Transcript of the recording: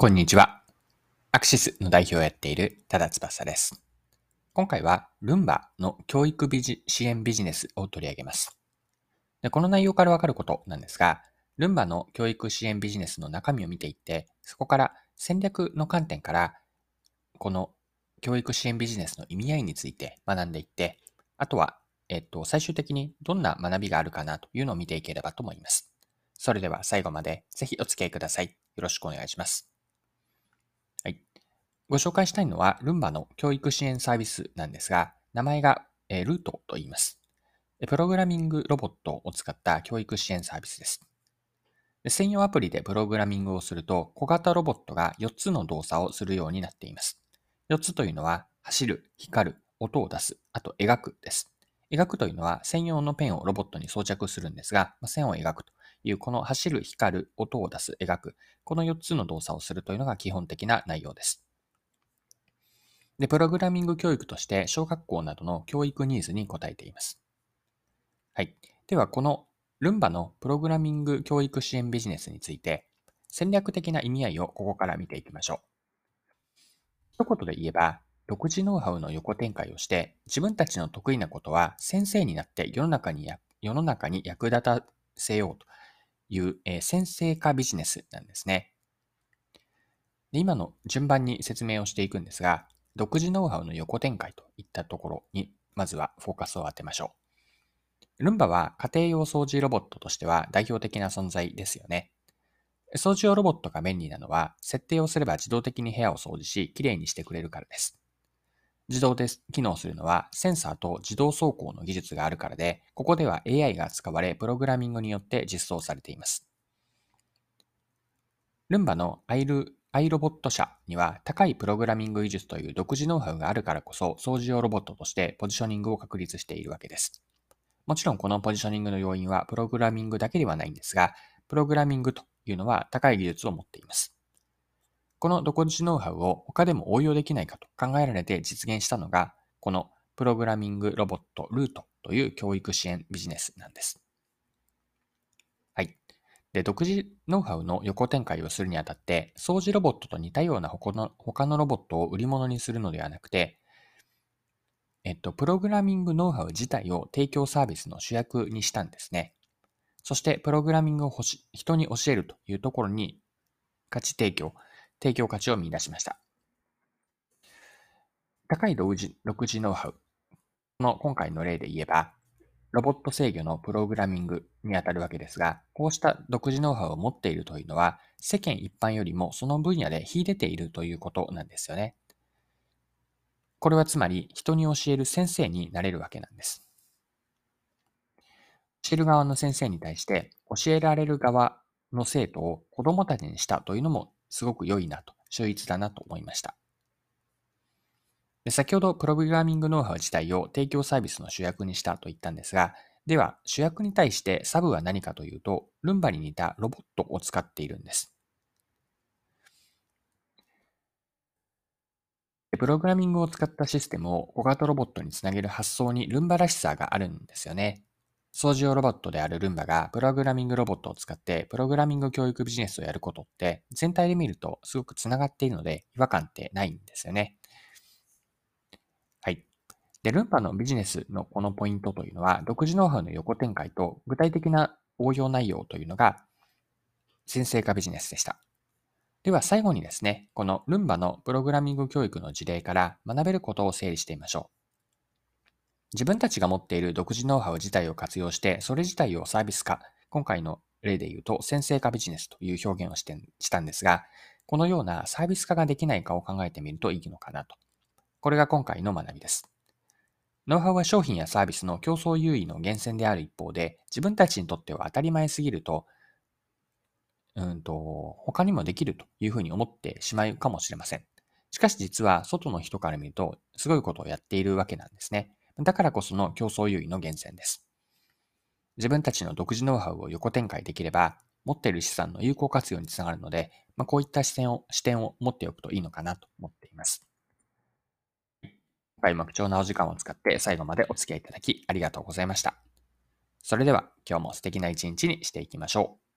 こんにちは。アクシスの代表をやっている多田翼です。今回はルンバの教育ビジ支援ビジネスを取り上げます。でこの内容からわかることなんですが、ルンバの教育支援ビジネスの中身を見ていって、そこから戦略の観点から、この教育支援ビジネスの意味合いについて学んでいって、あとは、えっと、最終的にどんな学びがあるかなというのを見ていければと思います。それでは最後までぜひお付き合いください。よろしくお願いします。ご紹介したいのは、ルンバの教育支援サービスなんですが、名前が、えルートと言います。プログラミングロボットを使った教育支援サービスです。専用アプリでプログラミングをすると、小型ロボットが4つの動作をするようになっています。4つというのは、走る、光る、音を出す、あと描くです。描くというのは専用のペンをロボットに装着するんですが、線を描くというこの走る、光る、音を出す、描く、この4つの動作をするというのが基本的な内容です。で、プログラミング教育として小学校などの教育ニーズに応えています。はい。では、このルンバのプログラミング教育支援ビジネスについて、戦略的な意味合いをここから見ていきましょう。一言で言えば、独自ノウハウの横展開をして、自分たちの得意なことは先生になって世の中に世の中に役立たせようという、えー、先生化ビジネスなんですねで。今の順番に説明をしていくんですが、独自ノウハウの横展開といったところに、まずはフォーカスを当てましょう。ルンバは家庭用掃除ロボットとしては代表的な存在ですよね。掃除用ロボットが便利なのは、設定をすれば自動的に部屋を掃除し、きれいにしてくれるからです。自動で機能するのは、センサーと自動走行の技術があるからで、ここでは AI が使われ、プログラミングによって実装されています。ルンバのアイルアイロボット社には高いプログラミング技術という独自ノウハウがあるからこそ掃除用ロボットとしてポジショニングを確立しているわけです。もちろんこのポジショニングの要因はプログラミングだけではないんですが、プログラミングというのは高い技術を持っています。この独自ノウハウを他でも応用できないかと考えられて実現したのが、このプログラミングロボットルートという教育支援ビジネスなんです。で、独自ノウハウの横展開をするにあたって、掃除ロボットと似たような他の他のロボットを売り物にするのではなくて、えっと、プログラミングノウハウ自体を提供サービスの主役にしたんですね。そして、プログラミングをし人に教えるというところに価値提供、提供価値を見出しました。高い独自独自ノウハウの今回の例で言えば、ロボット制御のプログラミングにあたるわけですが、こうした独自ノウハウを持っているというのは、世間一般よりもその分野で秀でているということなんですよね。これはつまり、人に教える先生になれるわけなんです。教える側の先生に対して、教えられる側の生徒を子供たちにしたというのもすごく良いなと、秀逸だなと思いました。先ほどプログラミングノウハウ自体を提供サービスの主役にしたと言ったんですが、では主役に対してサブは何かというと、ルンバに似たロボットを使っているんです。プログラミングを使ったシステムを小型ロボットにつなげる発想にルンバらしさがあるんですよね。掃除用ロボットであるルンバがプログラミングロボットを使ってプログラミング教育ビジネスをやることって全体で見るとすごくつながっているので違和感ってないんですよね。で、ルンバのビジネスのこのポイントというのは、独自ノウハウの横展開と具体的な応用内容というのが、先生化ビジネスでした。では最後にですね、このルンバのプログラミング教育の事例から学べることを整理してみましょう。自分たちが持っている独自ノウハウ自体を活用して、それ自体をサービス化、今回の例で言うと、先生化ビジネスという表現をしてしたんですが、このようなサービス化ができないかを考えてみるといいのかなと。これが今回の学びです。ノウハウは商品やサービスの競争優位の源泉である一方で、自分たちにとっては当たり前すぎると、うんと、他にもできるというふうに思ってしまうかもしれません。しかし実は外の人から見ると、すごいことをやっているわけなんですね。だからこその競争優位の源泉です。自分たちの独自ノウハウを横展開できれば、持っている資産の有効活用につながるので、まあ、こういった視点を視点を持っておくといいのかなと思っています。今回も貴重なお時間を使って最後までお付き合いいただきありがとうございました。それでは今日も素敵な一日にしていきましょう。